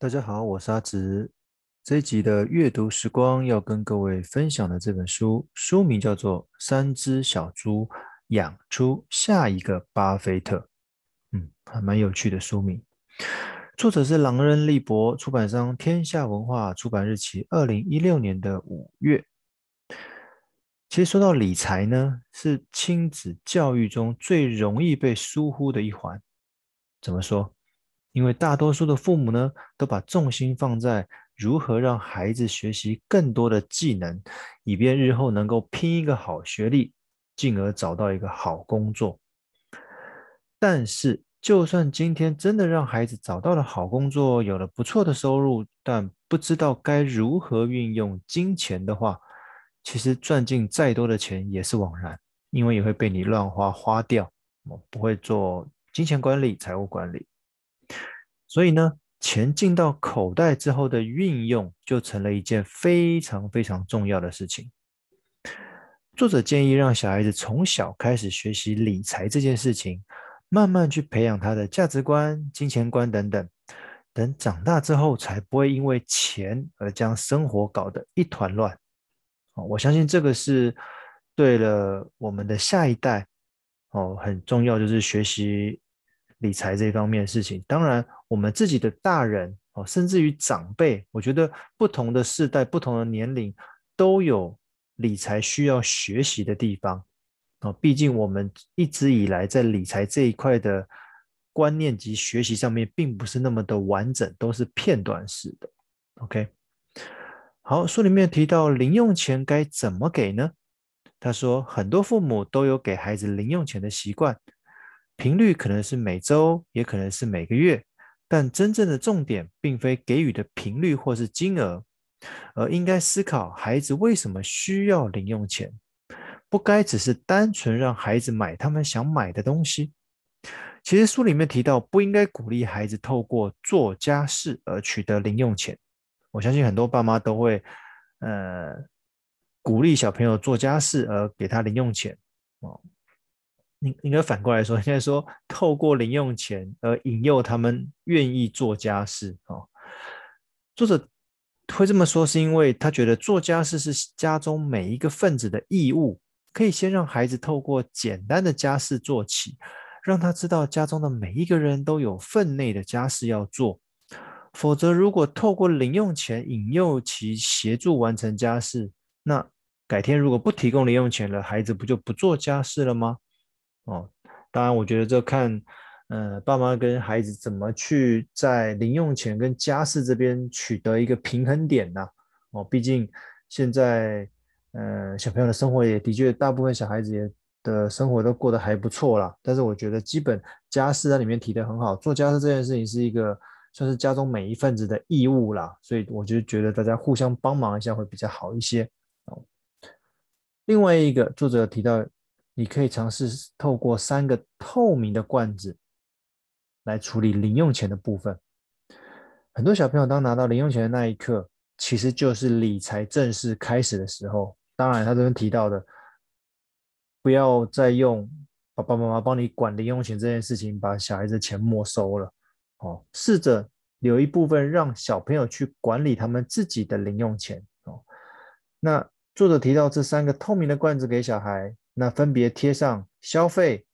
大家好，我是阿直。这一集的阅读时光要跟各位分享的这本书，书名叫做《三只小猪养出下一个巴菲特》。嗯，还蛮有趣的书名。作者是朗恩·利伯，出版商天下文化，出版日期二零一六年的五月。其实说到理财呢，是亲子教育中最容易被疏忽的一环。怎么说？因为大多数的父母呢，都把重心放在如何让孩子学习更多的技能，以便日后能够拼一个好学历，进而找到一个好工作。但是，就算今天真的让孩子找到了好工作，有了不错的收入，但不知道该如何运用金钱的话，其实赚进再多的钱也是枉然，因为也会被你乱花花掉。我不会做金钱管理、财务管理。所以呢，钱进到口袋之后的运用就成了一件非常非常重要的事情。作者建议让小孩子从小开始学习理财这件事情，慢慢去培养他的价值观、金钱观等等，等长大之后才不会因为钱而将生活搞得一团乱。我相信这个是对了我们的下一代哦，很重要，就是学习。理财这方面的事情，当然我们自己的大人哦，甚至于长辈，我觉得不同的世代、不同的年龄都有理财需要学习的地方哦。毕竟我们一直以来在理财这一块的观念及学习上面，并不是那么的完整，都是片段式的。OK，好，书里面提到零用钱该怎么给呢？他说，很多父母都有给孩子零用钱的习惯。频率可能是每周，也可能是每个月，但真正的重点并非给予的频率或是金额，而应该思考孩子为什么需要零用钱，不该只是单纯让孩子买他们想买的东西。其实书里面提到，不应该鼓励孩子透过做家事而取得零用钱。我相信很多爸妈都会，呃，鼓励小朋友做家事而给他零用钱，哦。应应该反过来说，应该说透过零用钱而引诱他们愿意做家事哦。作者会这么说，是因为他觉得做家事是家中每一个分子的义务，可以先让孩子透过简单的家事做起，让他知道家中的每一个人都有分内的家事要做。否则，如果透过零用钱引诱其协助完成家事，那改天如果不提供零用钱了，孩子不就不做家事了吗？哦，当然，我觉得这看，呃，爸妈跟孩子怎么去在零用钱跟家事这边取得一个平衡点呢？哦，毕竟现在，呃，小朋友的生活也的确，大部分小孩子也的生活都过得还不错啦。但是我觉得基本家事在里面提的很好，做家事这件事情是一个算是家中每一份子的义务啦，所以我就觉得大家互相帮忙一下会比较好一些。哦，另外一个作者提到。你可以尝试透过三个透明的罐子来处理零用钱的部分。很多小朋友当拿到零用钱的那一刻，其实就是理财正式开始的时候。当然，他这边提到的，不要再用爸爸妈妈帮你管零用钱这件事情，把小孩子钱没收了。哦，试着留一部分让小朋友去管理他们自己的零用钱。哦，那作者提到这三个透明的罐子给小孩。那分别贴上消费、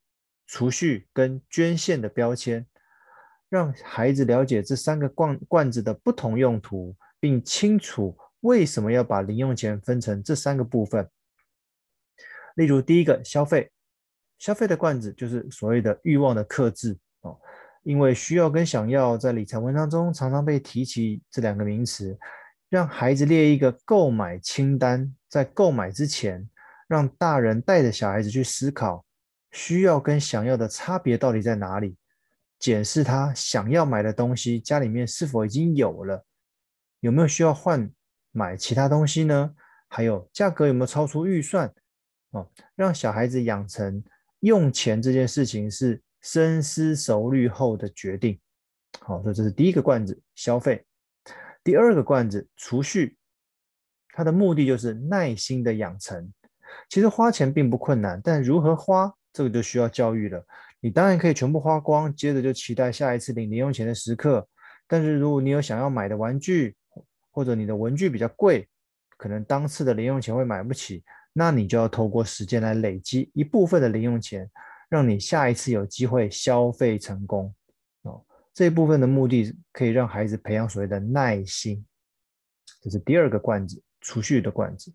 储蓄跟捐献的标签，让孩子了解这三个罐罐子的不同用途，并清楚为什么要把零用钱分成这三个部分。例如，第一个消费，消费的罐子就是所谓的欲望的克制哦，因为需要跟想要在理财文章中常常被提起这两个名词，让孩子列一个购买清单，在购买之前。让大人带着小孩子去思考，需要跟想要的差别到底在哪里？检视他想要买的东西，家里面是否已经有了？有没有需要换买其他东西呢？还有价格有没有超出预算？哦，让小孩子养成用钱这件事情是深思熟虑后的决定。好，所以这是第一个罐子，消费。第二个罐子，储蓄，它的目的就是耐心的养成。其实花钱并不困难，但如何花，这个就需要教育了。你当然可以全部花光，接着就期待下一次领零用钱的时刻。但是如果你有想要买的玩具，或者你的文具比较贵，可能当次的零用钱会买不起，那你就要透过时间来累积一部分的零用钱，让你下一次有机会消费成功。哦，这一部分的目的可以让孩子培养所谓的耐心，这是第二个罐子，储蓄的罐子。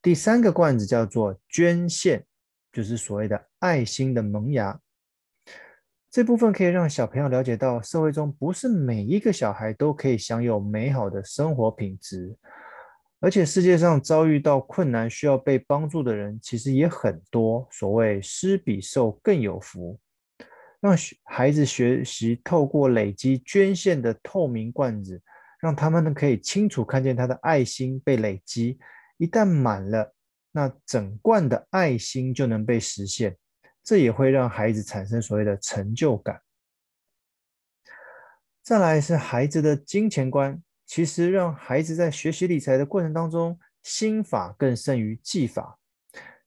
第三个罐子叫做捐献，就是所谓的爱心的萌芽。这部分可以让小朋友了解到，社会中不是每一个小孩都可以享有美好的生活品质，而且世界上遭遇到困难需要被帮助的人其实也很多。所谓施比受更有福，让孩子学习透过累积捐献的透明罐子，让他们呢可以清楚看见他的爱心被累积。一旦满了，那整罐的爱心就能被实现，这也会让孩子产生所谓的成就感。再来是孩子的金钱观，其实让孩子在学习理财的过程当中，心法更胜于技法。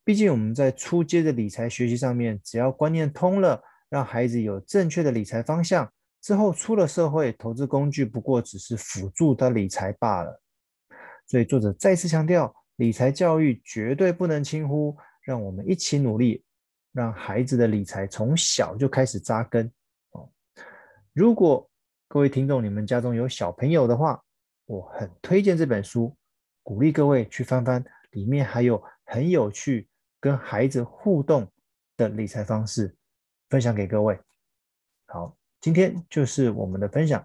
毕竟我们在初阶的理财学习上面，只要观念通了，让孩子有正确的理财方向，之后出了社会，投资工具不过只是辅助他理财罢了。所以作者再次强调。理财教育绝对不能轻忽，让我们一起努力，让孩子的理财从小就开始扎根。哦，如果各位听众你们家中有小朋友的话，我很推荐这本书，鼓励各位去翻翻，里面还有很有趣跟孩子互动的理财方式，分享给各位。好，今天就是我们的分享，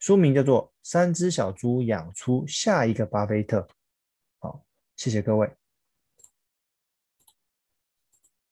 书名叫做《三只小猪养出下一个巴菲特》。谢谢各位。